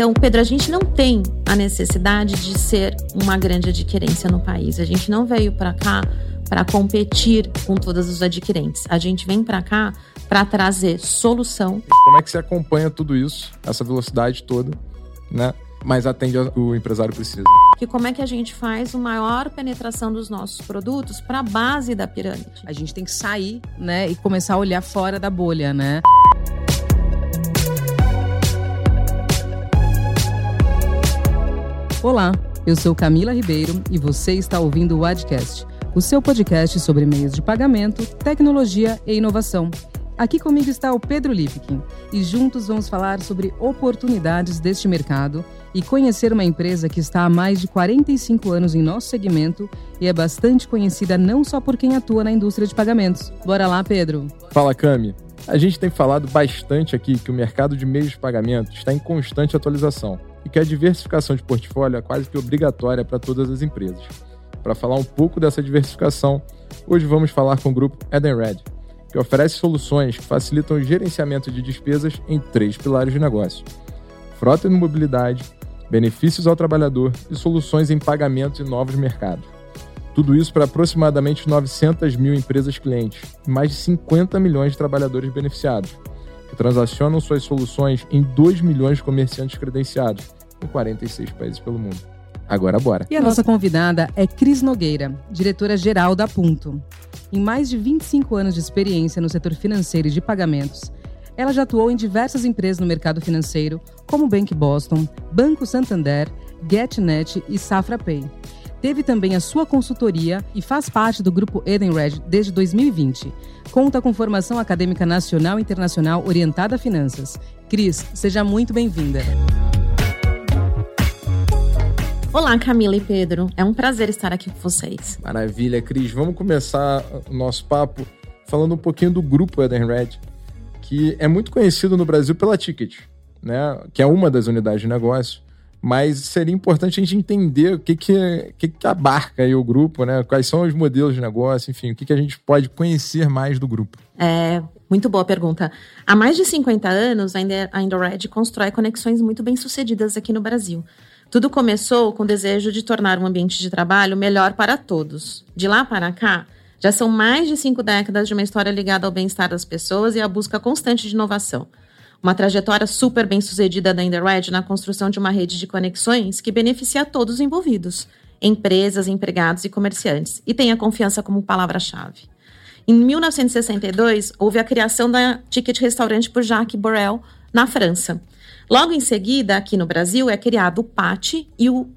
Então, Pedro, a gente não tem a necessidade de ser uma grande adquirência no país. A gente não veio para cá para competir com todos os adquirentes. A gente vem para cá para trazer solução. Como é que você acompanha tudo isso, essa velocidade toda, né? Mas atende o que o empresário precisa. Que como é que a gente faz uma maior penetração dos nossos produtos para a base da pirâmide? A gente tem que sair, né, e começar a olhar fora da bolha, né? Olá, eu sou Camila Ribeiro e você está ouvindo o Adcast, o seu podcast sobre meios de pagamento, tecnologia e inovação. Aqui comigo está o Pedro Lipkin e juntos vamos falar sobre oportunidades deste mercado e conhecer uma empresa que está há mais de 45 anos em nosso segmento e é bastante conhecida não só por quem atua na indústria de pagamentos. Bora lá, Pedro. Fala, Cami. A gente tem falado bastante aqui que o mercado de meios de pagamento está em constante atualização e que a diversificação de portfólio é quase que obrigatória para todas as empresas. Para falar um pouco dessa diversificação, hoje vamos falar com o grupo Edenred, que oferece soluções que facilitam o gerenciamento de despesas em três pilares de negócio: frota e mobilidade, benefícios ao trabalhador e soluções em pagamentos e novos mercados. Tudo isso para aproximadamente 900 mil empresas clientes e mais de 50 milhões de trabalhadores beneficiados que transacionam suas soluções em 2 milhões de comerciantes credenciados em 46 países pelo mundo. Agora bora. E a nossa convidada é Cris Nogueira, diretora-geral da Punto. Em mais de 25 anos de experiência no setor financeiro e de pagamentos, ela já atuou em diversas empresas no mercado financeiro, como Bank Boston, Banco Santander, GetNet e Safra Pay. Teve também a sua consultoria e faz parte do grupo Edenred desde 2020. Conta com formação acadêmica nacional e internacional orientada a finanças. Cris, seja muito bem-vinda. Olá, Camila e Pedro. É um prazer estar aqui com vocês. Maravilha, Cris. Vamos começar o nosso papo falando um pouquinho do grupo Edenred, que é muito conhecido no Brasil pela Ticket, né? que é uma das unidades de negócio mas seria importante a gente entender o que, que, que, que abarca o grupo, né? Quais são os modelos de negócio, enfim, o que, que a gente pode conhecer mais do grupo. É, muito boa pergunta. Há mais de 50 anos, a Indored constrói conexões muito bem sucedidas aqui no Brasil. Tudo começou com o desejo de tornar um ambiente de trabalho melhor para todos. De lá para cá, já são mais de cinco décadas de uma história ligada ao bem-estar das pessoas e à busca constante de inovação uma trajetória super bem sucedida da Underred na construção de uma rede de conexões que beneficia todos os envolvidos, empresas, empregados e comerciantes, e tem a confiança como palavra-chave. Em 1962, houve a criação da Ticket Restaurante por Jacques Borel, na França. Logo em seguida, aqui no Brasil, é criado o PAT e o,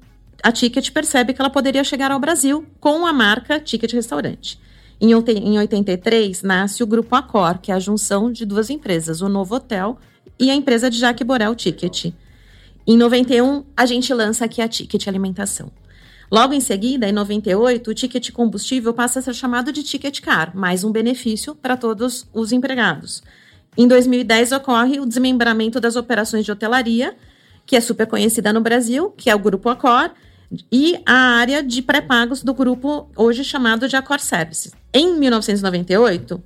a Ticket percebe que ela poderia chegar ao Brasil com a marca Ticket Restaurante. Em, em 83, nasce o Grupo Accor, que é a junção de duas empresas, o Novo Hotel e a empresa de Jacques Borel Ticket. Em 91, a gente lança aqui a Ticket Alimentação. Logo em seguida, em 98, o ticket combustível passa a ser chamado de ticket car, mais um benefício para todos os empregados. Em 2010 ocorre o desmembramento das operações de hotelaria, que é super conhecida no Brasil, que é o Grupo Accor, e a área de pré-pagos do grupo hoje chamado de Accor Services. Em 1998,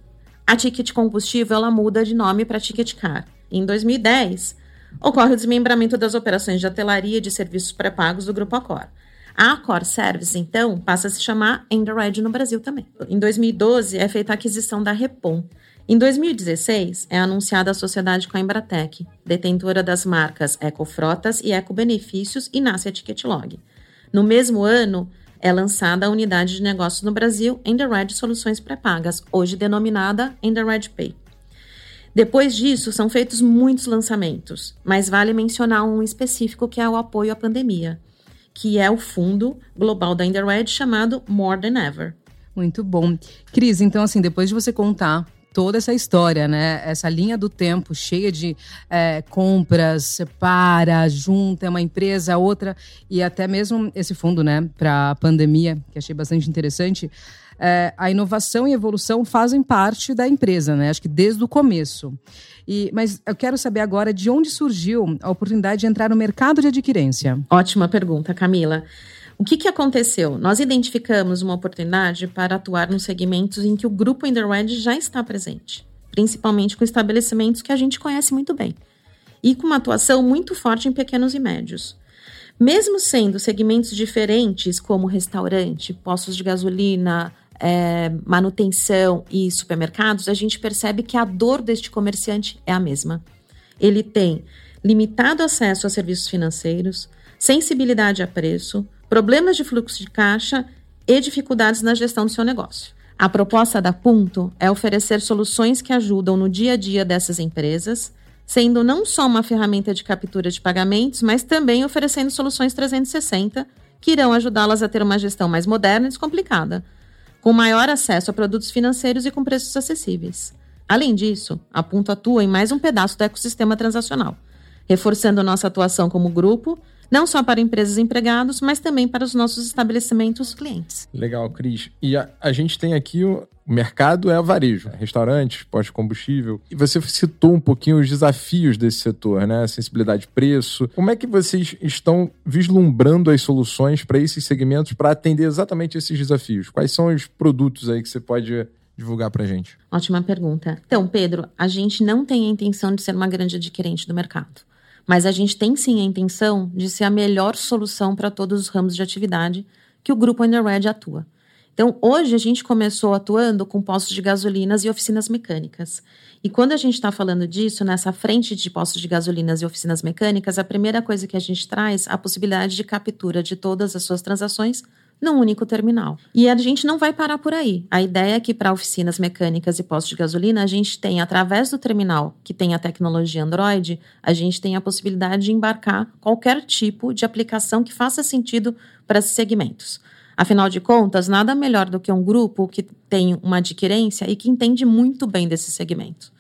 a Ticket Combustível ela muda de nome para Ticket Car. Em 2010, ocorre o desmembramento das operações de hotelaria de serviços pré-pagos do Grupo Accor. A Accor Service, então, passa a se chamar Enderred no Brasil também. Em 2012, é feita a aquisição da Repom. Em 2016, é anunciada a sociedade com a Embratec, detentora das marcas Ecofrotas e Ecobenefícios, e nasce a Ticketlog. No mesmo ano, é lançada a unidade de negócios no Brasil, Enderred Soluções Pré-Pagas, hoje denominada Enderred Pay. Depois disso, são feitos muitos lançamentos, mas vale mencionar um específico que é o apoio à pandemia, que é o fundo global da Underred chamado More Than Ever. Muito bom. Cris, então assim, depois de você contar toda essa história, né? Essa linha do tempo cheia de é, compras, separa, junta, é uma empresa, outra, e até mesmo esse fundo, né, para a pandemia, que achei bastante interessante é, a inovação e evolução fazem parte da empresa, né? Acho que desde o começo. E, mas eu quero saber agora de onde surgiu a oportunidade de entrar no mercado de adquirência. Ótima pergunta, Camila. O que, que aconteceu? Nós identificamos uma oportunidade para atuar nos segmentos em que o grupo Underred já está presente, principalmente com estabelecimentos que a gente conhece muito bem. e com uma atuação muito forte em pequenos e médios. Mesmo sendo segmentos diferentes, como restaurante, postos de gasolina, é, manutenção e supermercados, a gente percebe que a dor deste comerciante é a mesma. Ele tem limitado acesso a serviços financeiros, sensibilidade a preço, problemas de fluxo de caixa e dificuldades na gestão do seu negócio. A proposta da Punto é oferecer soluções que ajudam no dia a dia dessas empresas, sendo não só uma ferramenta de captura de pagamentos, mas também oferecendo soluções 360 que irão ajudá-las a ter uma gestão mais moderna e descomplicada, com maior acesso a produtos financeiros e com preços acessíveis. Além disso, a Punto atua em mais um pedaço do ecossistema transacional, reforçando nossa atuação como grupo não só para empresas e empregados, mas também para os nossos estabelecimentos clientes. Legal, Cris. E a, a gente tem aqui o mercado é varejo, restaurantes, postos de combustível. E você citou um pouquinho os desafios desse setor, né? Sensibilidade de preço. Como é que vocês estão vislumbrando as soluções para esses segmentos para atender exatamente esses desafios? Quais são os produtos aí que você pode divulgar para gente? Ótima pergunta. Então, Pedro, a gente não tem a intenção de ser uma grande adquirente do mercado. Mas a gente tem sim a intenção de ser a melhor solução para todos os ramos de atividade que o grupo Underred atua. Então, hoje a gente começou atuando com postos de gasolinas e oficinas mecânicas. E quando a gente está falando disso, nessa frente de postos de gasolinas e oficinas mecânicas, a primeira coisa que a gente traz é a possibilidade de captura de todas as suas transações num único terminal. E a gente não vai parar por aí. A ideia é que para oficinas mecânicas e postos de gasolina, a gente tem, através do terminal que tem a tecnologia Android, a gente tem a possibilidade de embarcar qualquer tipo de aplicação que faça sentido para esses segmentos. Afinal de contas, nada melhor do que um grupo que tem uma adquirência e que entende muito bem desse segmento.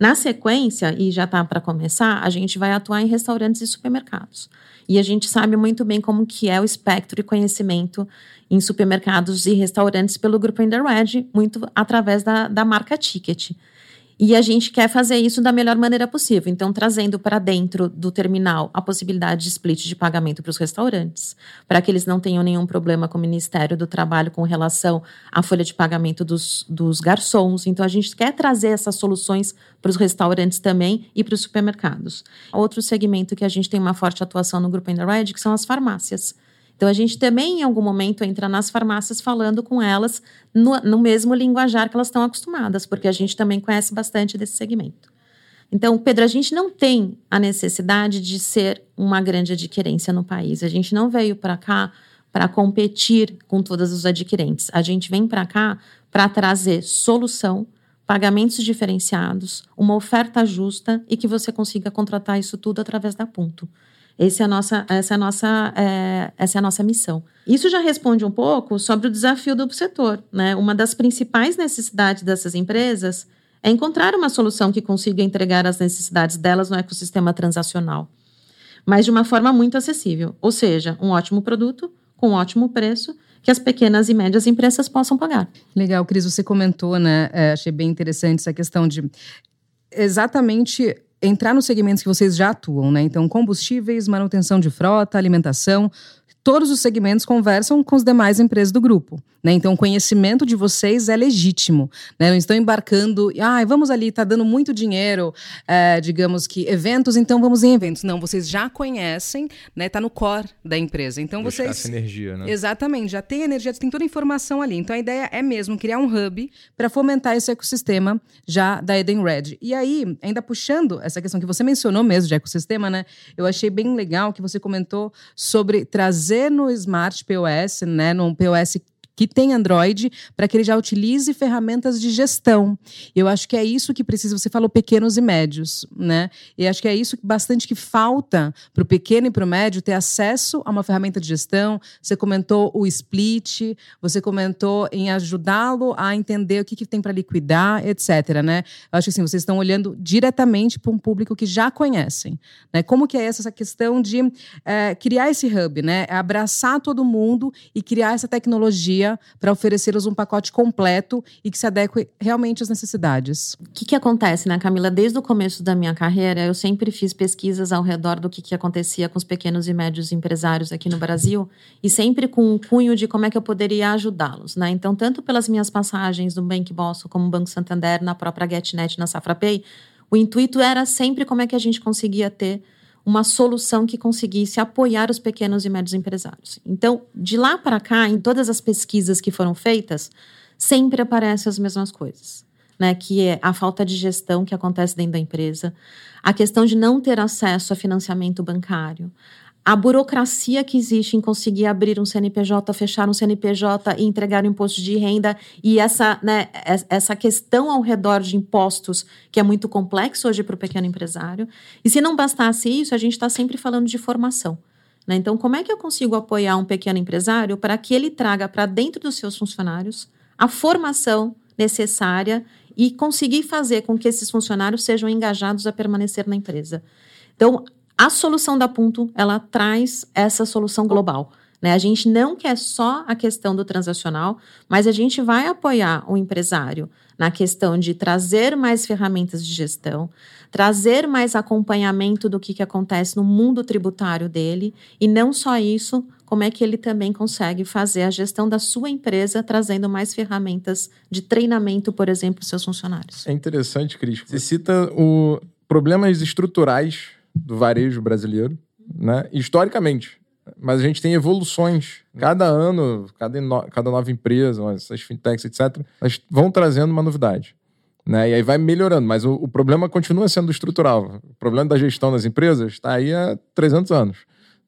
Na sequência, e já está para começar, a gente vai atuar em restaurantes e supermercados. E a gente sabe muito bem como que é o espectro e conhecimento em supermercados e restaurantes pelo grupo Underred, muito através da, da marca Ticket. E a gente quer fazer isso da melhor maneira possível. Então, trazendo para dentro do terminal a possibilidade de split de pagamento para os restaurantes, para que eles não tenham nenhum problema com o Ministério do Trabalho com relação à folha de pagamento dos, dos garçons. Então, a gente quer trazer essas soluções para os restaurantes também e para os supermercados. Outro segmento que a gente tem uma forte atuação no Grupo Underred, que são as farmácias. Então, a gente também, em algum momento, entra nas farmácias falando com elas no, no mesmo linguajar que elas estão acostumadas, porque a gente também conhece bastante desse segmento. Então, Pedro, a gente não tem a necessidade de ser uma grande adquirência no país. A gente não veio para cá para competir com todos os adquirentes. A gente vem para cá para trazer solução, pagamentos diferenciados, uma oferta justa e que você consiga contratar isso tudo através da Ponto. Esse é a nossa, essa, é a nossa, é, essa é a nossa missão. Isso já responde um pouco sobre o desafio do setor. Né? Uma das principais necessidades dessas empresas é encontrar uma solução que consiga entregar as necessidades delas no ecossistema transacional, mas de uma forma muito acessível, ou seja, um ótimo produto com um ótimo preço que as pequenas e médias empresas possam pagar. Legal, Cris, você comentou, né? É, achei bem interessante essa questão de exatamente entrar nos segmentos que vocês já atuam, né? Então, combustíveis, manutenção de frota, alimentação, todos os segmentos conversam com as demais empresas do grupo. Né? Então, o conhecimento de vocês é legítimo. Né? Não estão embarcando, ah, vamos ali, está dando muito dinheiro, é, digamos que eventos, então vamos em eventos. Não, vocês já conhecem, né? Está no core da empresa. Então Buscar vocês. Essa energia, né? Exatamente, já tem energia, tem toda a informação ali. Então a ideia é mesmo criar um hub para fomentar esse ecossistema já da Eden Red. E aí, ainda puxando essa questão que você mencionou mesmo de ecossistema, né? Eu achei bem legal que você comentou sobre trazer no Smart POS, né? Num POS que tem Android para que ele já utilize ferramentas de gestão. Eu acho que é isso que precisa. Você falou pequenos e médios, né? E acho que é isso bastante que falta para o pequeno e para o médio ter acesso a uma ferramenta de gestão. Você comentou o split, você comentou em ajudá-lo a entender o que, que tem para liquidar, etc. Né? Eu acho que assim, vocês estão olhando diretamente para um público que já conhecem. Né? Como que é essa questão de é, criar esse hub, né? É abraçar todo mundo e criar essa tecnologia para oferecê-los um pacote completo e que se adeque realmente às necessidades. O que, que acontece, né, Camila? Desde o começo da minha carreira, eu sempre fiz pesquisas ao redor do que, que acontecia com os pequenos e médios empresários aqui no Brasil e sempre com um cunho de como é que eu poderia ajudá-los, né? Então, tanto pelas minhas passagens no Bank Bosso como no Banco Santander, na própria GetNet, na Safra Pay, o intuito era sempre como é que a gente conseguia ter uma solução que conseguisse apoiar os pequenos e médios empresários. Então, de lá para cá, em todas as pesquisas que foram feitas, sempre aparecem as mesmas coisas. Né, que é a falta de gestão que acontece dentro da empresa, a questão de não ter acesso a financiamento bancário, a burocracia que existe em conseguir abrir um CNPJ, fechar um CNPJ e entregar o um imposto de renda e essa, né, essa questão ao redor de impostos que é muito complexo hoje para o pequeno empresário. E se não bastasse isso, a gente está sempre falando de formação. Né? Então, como é que eu consigo apoiar um pequeno empresário para que ele traga para dentro dos seus funcionários a formação necessária e conseguir fazer com que esses funcionários sejam engajados a permanecer na empresa? Então, a solução da Ponto, ela traz essa solução global. Né? A gente não quer só a questão do transacional, mas a gente vai apoiar o empresário na questão de trazer mais ferramentas de gestão, trazer mais acompanhamento do que, que acontece no mundo tributário dele, e não só isso, como é que ele também consegue fazer a gestão da sua empresa, trazendo mais ferramentas de treinamento, por exemplo, para seus funcionários. É interessante, Cris. Você cita o problemas estruturais do varejo brasileiro, né? historicamente. Mas a gente tem evoluções. Cada ano, cada, cada nova empresa, essas fintechs, etc., elas vão trazendo uma novidade. Né? E aí vai melhorando, mas o, o problema continua sendo estrutural. O problema da gestão das empresas está aí há 300 anos,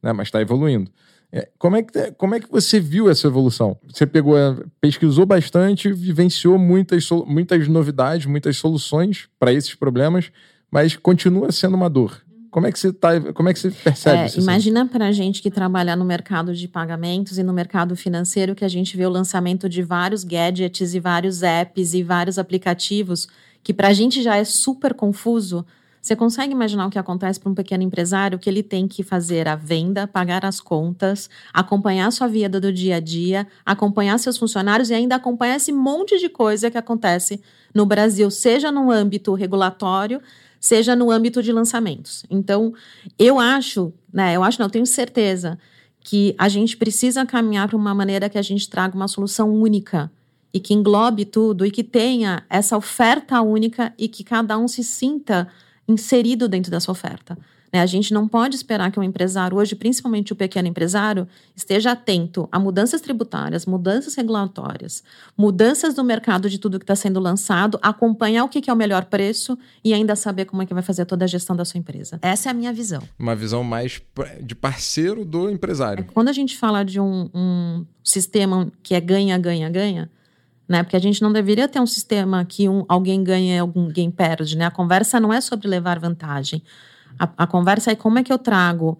né? mas está evoluindo. É, como, é que, como é que você viu essa evolução? Você pegou, é, pesquisou bastante, vivenciou muitas, muitas novidades, muitas soluções para esses problemas, mas continua sendo uma dor. Como é que você tá, como é que você percebe é, isso? Imagina para a gente que trabalha no mercado de pagamentos e no mercado financeiro que a gente vê o lançamento de vários gadgets e vários apps e vários aplicativos que para a gente já é super confuso. Você consegue imaginar o que acontece para um pequeno empresário que ele tem que fazer a venda, pagar as contas, acompanhar a sua vida do dia a dia, acompanhar seus funcionários e ainda acompanhar esse monte de coisa que acontece no Brasil, seja no âmbito regulatório, seja no âmbito de lançamentos. Então, eu acho, né, eu acho, não, eu tenho certeza que a gente precisa caminhar para uma maneira que a gente traga uma solução única e que englobe tudo e que tenha essa oferta única e que cada um se sinta inserido dentro dessa oferta. Né? A gente não pode esperar que o um empresário, hoje, principalmente o pequeno empresário, esteja atento a mudanças tributárias, mudanças regulatórias, mudanças do mercado de tudo que está sendo lançado, acompanhar o que, que é o melhor preço e ainda saber como é que vai fazer toda a gestão da sua empresa. Essa é a minha visão. Uma visão mais de parceiro do empresário. É, quando a gente fala de um, um sistema que é ganha, ganha, ganha, né? Porque a gente não deveria ter um sistema que um, alguém ganha e alguém perde, né? A conversa não é sobre levar vantagem. A, a conversa é como é que eu trago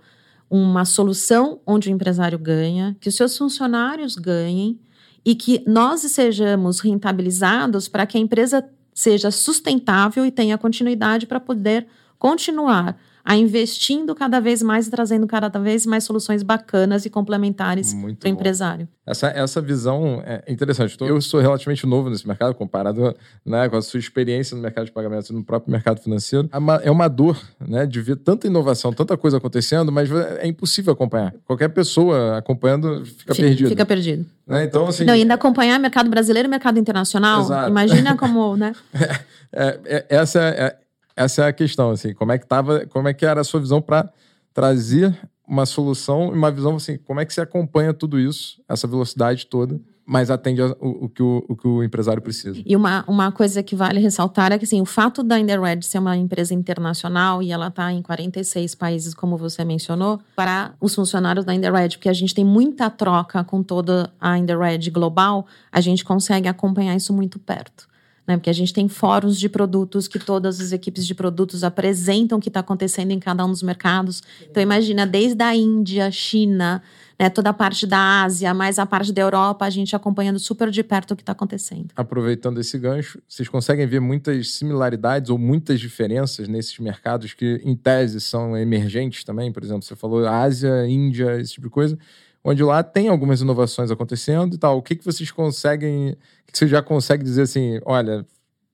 uma solução onde o empresário ganha, que os seus funcionários ganhem e que nós sejamos rentabilizados para que a empresa seja sustentável e tenha continuidade para poder continuar a investindo cada vez mais e trazendo cada vez mais soluções bacanas e complementares para o empresário. Essa, essa visão é interessante. Então, eu sou relativamente novo nesse mercado, comparado né, com a sua experiência no mercado de pagamentos e no próprio mercado financeiro. É uma dor né, de ver tanta inovação, tanta coisa acontecendo, mas é impossível acompanhar. Qualquer pessoa acompanhando fica, fica perdido. Fica perdido. Né? Então, assim, Não, ainda acompanhar mercado brasileiro e mercado internacional. Exato. Imagina como, né? É, é, essa é, essa é a questão, assim, como é que tava, como é que era a sua visão para trazer uma solução e uma visão assim, como é que você acompanha tudo isso, essa velocidade toda, mas atende o, o, que o, o, que o empresário precisa. E uma, uma coisa que vale ressaltar é que assim, o fato da Inderred ser uma empresa internacional e ela está em 46 países, como você mencionou, para os funcionários da Inderred, porque a gente tem muita troca com toda a Inderred global, a gente consegue acompanhar isso muito perto né? Porque a gente tem fóruns de produtos que todas as equipes de produtos apresentam o que está acontecendo em cada um dos mercados. Então, imagina, desde a Índia, China, né, toda a parte da Ásia, mais a parte da Europa, a gente acompanhando super de perto o que está acontecendo. Aproveitando esse gancho, vocês conseguem ver muitas similaridades ou muitas diferenças nesses mercados que, em tese, são emergentes também? Por exemplo, você falou Ásia, Índia, esse tipo de coisa onde lá tem algumas inovações acontecendo e tal. O que, que vocês conseguem, que você já consegue dizer assim, olha,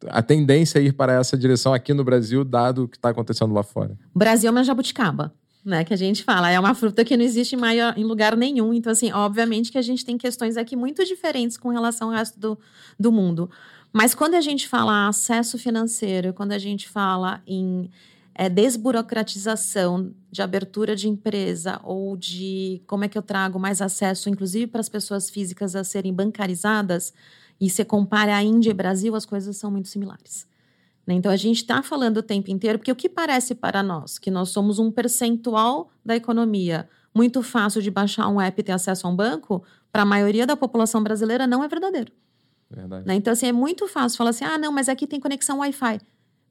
a tendência é ir para essa direção aqui no Brasil, dado o que está acontecendo lá fora? O Brasil é uma jabuticaba. Né, que a gente fala, é uma fruta que não existe em, maior, em lugar nenhum. Então, assim, obviamente que a gente tem questões aqui muito diferentes com relação ao resto do, do mundo. Mas quando a gente fala acesso financeiro, quando a gente fala em é, desburocratização de abertura de empresa ou de como é que eu trago mais acesso, inclusive para as pessoas físicas a serem bancarizadas, e se compara a Índia e Brasil, as coisas são muito similares. Né? Então a gente está falando o tempo inteiro, porque o que parece para nós que nós somos um percentual da economia muito fácil de baixar um app e ter acesso a um banco, para a maioria da população brasileira não é verdadeiro. Né? Então, assim, é muito fácil falar assim: ah, não, mas aqui tem conexão Wi-Fi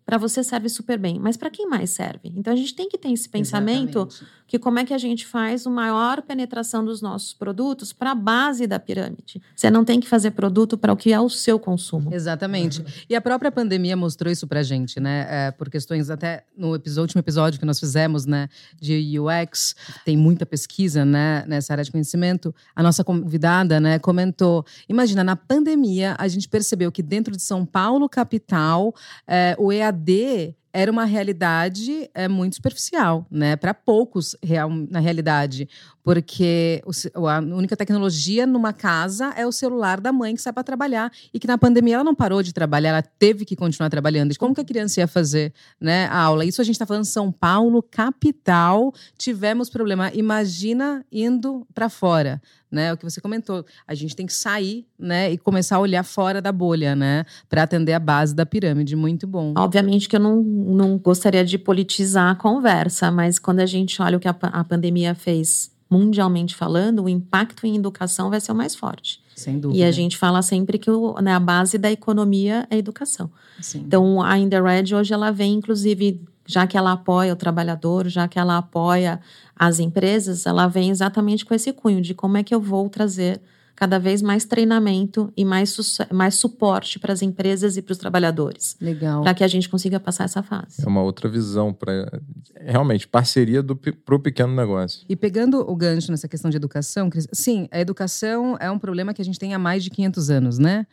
para você serve super bem, mas para quem mais serve? Então a gente tem que ter esse pensamento Exatamente. que como é que a gente faz uma maior penetração dos nossos produtos para a base da pirâmide. Você não tem que fazer produto para o que é o seu consumo. Exatamente. E a própria pandemia mostrou isso para a gente, né? É, por questões até no episódio, último episódio que nós fizemos, né, de UX, tem muita pesquisa, né, nessa área de conhecimento. A nossa convidada, né, comentou: imagina na pandemia a gente percebeu que dentro de São Paulo capital, é, o EAD EAD era uma realidade é, muito superficial, né? Para poucos, real, na realidade. Porque o, a única tecnologia numa casa é o celular da mãe que sai para trabalhar. E que na pandemia ela não parou de trabalhar, ela teve que continuar trabalhando. Como que a criança ia fazer né, a aula? Isso a gente está falando São Paulo, capital. Tivemos problema. Imagina indo para fora né? O que você comentou, a gente tem que sair, né, e começar a olhar fora da bolha, né, para atender a base da pirâmide. Muito bom. Obviamente que eu não, não gostaria de politizar a conversa, mas quando a gente olha o que a, a pandemia fez mundialmente falando, o impacto em educação vai ser o mais forte. Sem dúvida. E a gente fala sempre que o, né, a base da economia é a educação. Sim. Então, a Indered hoje ela vem, inclusive, já que ela apoia o trabalhador, já que ela apoia as empresas, ela vem exatamente com esse cunho de como é que eu vou trazer cada vez mais treinamento e mais, mais suporte para as empresas e para os trabalhadores. Legal. Para que a gente consiga passar essa fase. É uma outra visão para realmente parceria para o pequeno negócio. E pegando o gancho nessa questão de educação, sim, a educação é um problema que a gente tem há mais de 500 anos, né?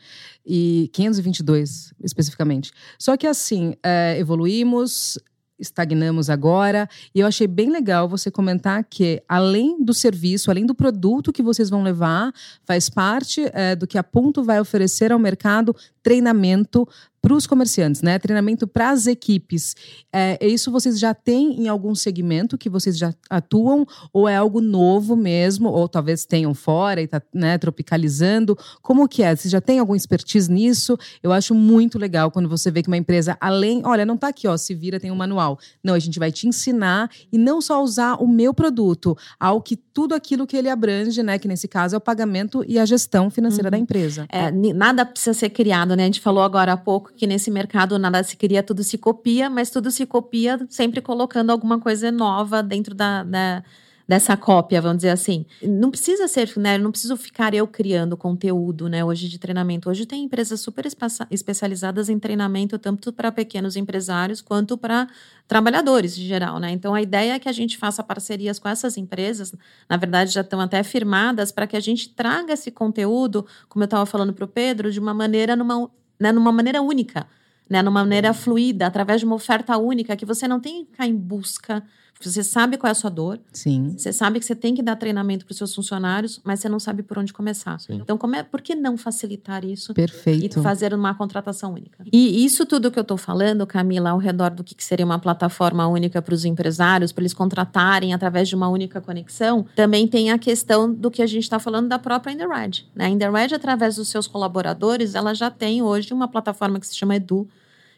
E 522 especificamente. Só que assim, é, evoluímos, estagnamos agora. E eu achei bem legal você comentar que, além do serviço, além do produto que vocês vão levar, faz parte é, do que a Ponto vai oferecer ao mercado treinamento para os comerciantes, né? Treinamento para as equipes. É, isso vocês já têm em algum segmento que vocês já atuam ou é algo novo mesmo? Ou talvez tenham fora e está né, tropicalizando? Como que é? Vocês já têm algum expertise nisso? Eu acho muito legal quando você vê que uma empresa, além, olha, não está aqui, ó, se vira, tem um manual. Não, a gente vai te ensinar e não só usar o meu produto, ao que tudo aquilo que ele abrange, né? Que nesse caso é o pagamento e a gestão financeira uhum. da empresa. É, nada precisa ser criado, né? A gente falou agora há pouco que nesse mercado nada se cria, tudo se copia, mas tudo se copia sempre colocando alguma coisa nova dentro da, da dessa cópia, vamos dizer assim. Não precisa ser, né? Não preciso ficar eu criando conteúdo, né? Hoje de treinamento. Hoje tem empresas super especializadas em treinamento, tanto para pequenos empresários quanto para trabalhadores em geral, né? Então a ideia é que a gente faça parcerias com essas empresas, na verdade já estão até firmadas, para que a gente traga esse conteúdo, como eu estava falando para o Pedro, de uma maneira numa né, numa maneira única, né, numa maneira fluida, através de uma oferta única, que você não tem que ficar em busca você sabe qual é a sua dor. Sim. Você sabe que você tem que dar treinamento para os seus funcionários, mas você não sabe por onde começar. Sim. Então, como é, por que não facilitar isso? Perfeito. E fazer uma contratação única? E isso tudo que eu estou falando, Camila, ao redor do que seria uma plataforma única para os empresários, para eles contratarem através de uma única conexão, também tem a questão do que a gente está falando da própria Indered. Né? A Indered, através dos seus colaboradores, ela já tem hoje uma plataforma que se chama Edu,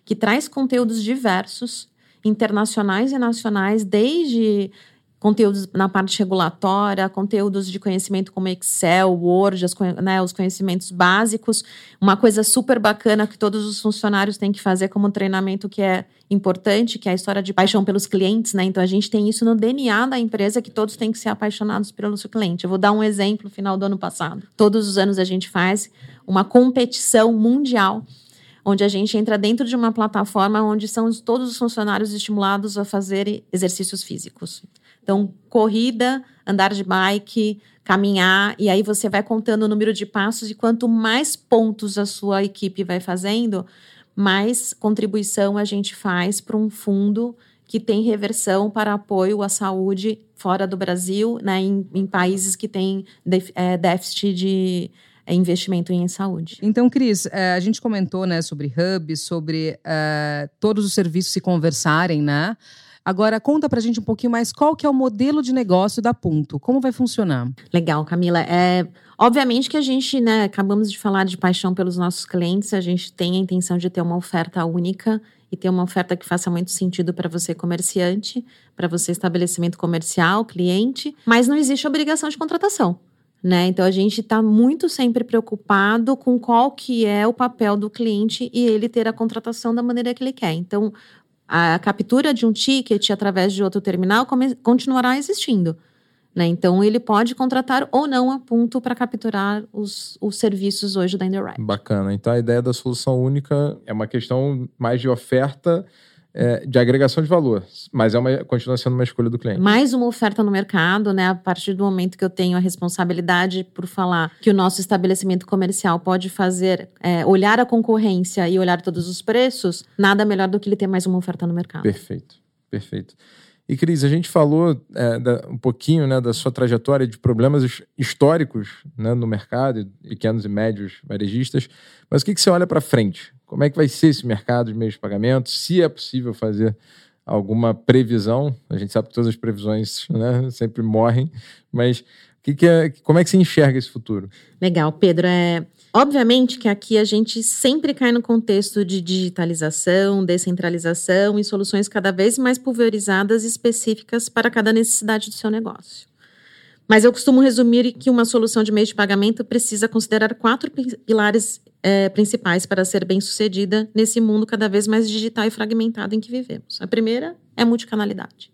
que traz conteúdos diversos internacionais e nacionais, desde conteúdos na parte regulatória, conteúdos de conhecimento como Excel, Word, as, né, os conhecimentos básicos. Uma coisa super bacana que todos os funcionários têm que fazer como treinamento que é importante, que é a história de paixão pelos clientes, né? Então a gente tem isso no DNA da empresa que todos têm que ser apaixonados pelo seu cliente. Eu vou dar um exemplo final do ano passado. Todos os anos a gente faz uma competição mundial onde a gente entra dentro de uma plataforma onde são todos os funcionários estimulados a fazer exercícios físicos. Então, corrida, andar de bike, caminhar, e aí você vai contando o número de passos, e quanto mais pontos a sua equipe vai fazendo, mais contribuição a gente faz para um fundo que tem reversão para apoio à saúde fora do Brasil, né, em, em países que têm é, déficit de é, investimento em saúde. Então, Cris, é, a gente comentou né, sobre hub, sobre é, todos os serviços se conversarem, né? Agora, conta pra gente um pouquinho mais qual que é o modelo de negócio da Punto. Como vai funcionar? Legal, Camila. É, obviamente que a gente, né, acabamos de falar de paixão pelos nossos clientes, a gente tem a intenção de ter uma oferta única e ter uma oferta que faça muito sentido para você comerciante, para você estabelecimento comercial, cliente, mas não existe obrigação de contratação. Né? Então a gente está muito sempre preocupado com qual que é o papel do cliente e ele ter a contratação da maneira que ele quer. Então a captura de um ticket através de outro terminal continuará existindo. Né? Então, ele pode contratar ou não a ponto para capturar os, os serviços hoje da Indirect. Bacana. Então, a ideia da solução única é uma questão mais de oferta é, de agregação de valor, mas é uma, continua sendo uma escolha do cliente. Mais uma oferta no mercado, né? A partir do momento que eu tenho a responsabilidade por falar que o nosso estabelecimento comercial pode fazer, é, olhar a concorrência e olhar todos os preços, nada melhor do que ele ter mais uma oferta no mercado. Perfeito, perfeito. E Cris, a gente falou é, da, um pouquinho né, da sua trajetória de problemas históricos né, no mercado, pequenos e médios varejistas, mas o que, que você olha para frente? Como é que vai ser esse mercado de meios de pagamento? Se é possível fazer alguma previsão, a gente sabe que todas as previsões né, sempre morrem, mas que que é, como é que você enxerga esse futuro? Legal, Pedro. É, obviamente que aqui a gente sempre cai no contexto de digitalização, descentralização e soluções cada vez mais pulverizadas e específicas para cada necessidade do seu negócio. Mas eu costumo resumir que uma solução de meio de pagamento precisa considerar quatro pilares é, principais para ser bem sucedida nesse mundo cada vez mais digital e fragmentado em que vivemos. A primeira é a multicanalidade.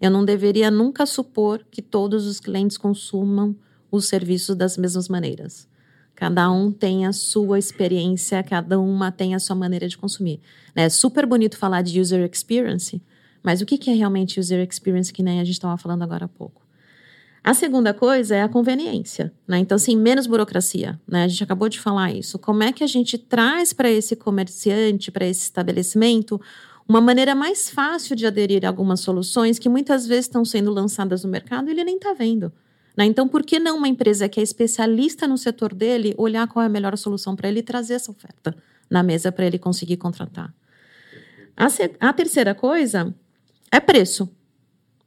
Eu não deveria nunca supor que todos os clientes consumam os serviços das mesmas maneiras. Cada um tem a sua experiência, cada uma tem a sua maneira de consumir. É super bonito falar de user experience, mas o que é realmente user experience que nem a gente estava falando agora há pouco? A segunda coisa é a conveniência, né? Então, assim, menos burocracia, né? A gente acabou de falar isso. Como é que a gente traz para esse comerciante, para esse estabelecimento, uma maneira mais fácil de aderir a algumas soluções que muitas vezes estão sendo lançadas no mercado e ele nem está vendo. Né? Então, por que não uma empresa que é especialista no setor dele olhar qual é a melhor solução para ele e trazer essa oferta na mesa para ele conseguir contratar? A, a terceira coisa é preço.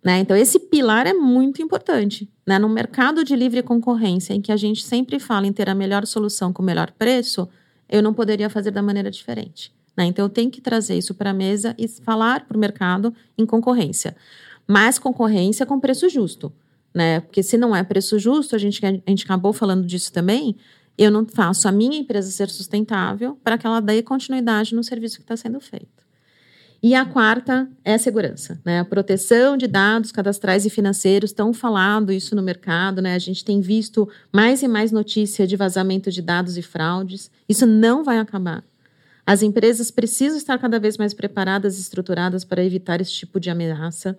Né? Então, esse pilar é muito importante. Né? No mercado de livre concorrência, em que a gente sempre fala em ter a melhor solução com o melhor preço, eu não poderia fazer da maneira diferente. Né? Então, eu tenho que trazer isso para a mesa e falar para o mercado em concorrência. Mas concorrência com preço justo. Né? Porque se não é preço justo, a gente, a gente acabou falando disso também, eu não faço a minha empresa ser sustentável para que ela dê continuidade no serviço que está sendo feito. E a quarta é a segurança, né? A proteção de dados cadastrais e financeiros, estão falando isso no mercado, né? A gente tem visto mais e mais notícia de vazamento de dados e fraudes. Isso não vai acabar. As empresas precisam estar cada vez mais preparadas e estruturadas para evitar esse tipo de ameaça.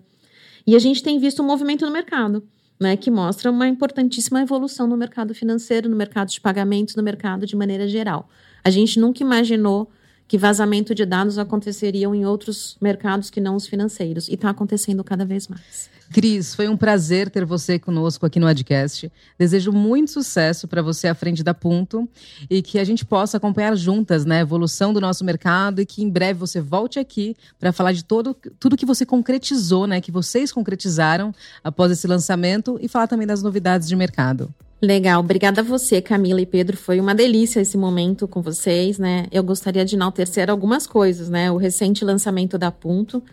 E a gente tem visto um movimento no mercado, né, que mostra uma importantíssima evolução no mercado financeiro, no mercado de pagamentos, no mercado de maneira geral. A gente nunca imaginou que vazamento de dados aconteceriam em outros mercados que não os financeiros. E está acontecendo cada vez mais. Cris, foi um prazer ter você conosco aqui no Adcast. Desejo muito sucesso para você à frente da Punto e que a gente possa acompanhar juntas né, a evolução do nosso mercado e que em breve você volte aqui para falar de todo, tudo que você concretizou, né, que vocês concretizaram após esse lançamento e falar também das novidades de mercado. Legal, obrigada a você, Camila e Pedro. Foi uma delícia esse momento com vocês, né? Eu gostaria de enaltecer algumas coisas, né? O recente lançamento da Punto,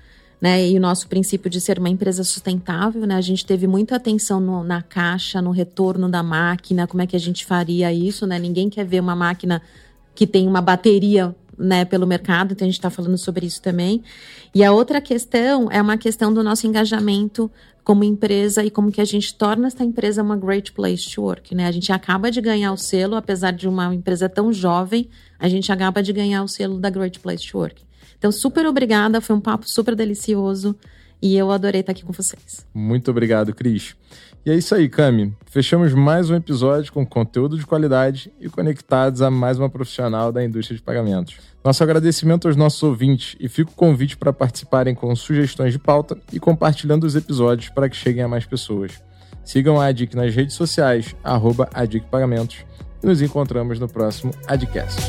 né? E o nosso princípio de ser uma empresa sustentável, né? A gente teve muita atenção no, na caixa, no retorno da máquina, como é que a gente faria isso, né? Ninguém quer ver uma máquina que tem uma bateria né, pelo mercado, então a gente está falando sobre isso também. E a outra questão é uma questão do nosso engajamento como empresa e como que a gente torna essa empresa uma great place to work, né? A gente acaba de ganhar o selo, apesar de uma empresa tão jovem, a gente acaba de ganhar o selo da great place to work. Então, super obrigada, foi um papo super delicioso e eu adorei estar aqui com vocês. Muito obrigado, Cris. E é isso aí, Cami. Fechamos mais um episódio com conteúdo de qualidade e conectados a mais uma profissional da indústria de pagamentos. Nosso agradecimento aos nossos ouvintes e fica o convite para participarem com sugestões de pauta e compartilhando os episódios para que cheguem a mais pessoas. Sigam a ADIC nas redes sociais, arroba ADIC Pagamentos, e nos encontramos no próximo Adcast.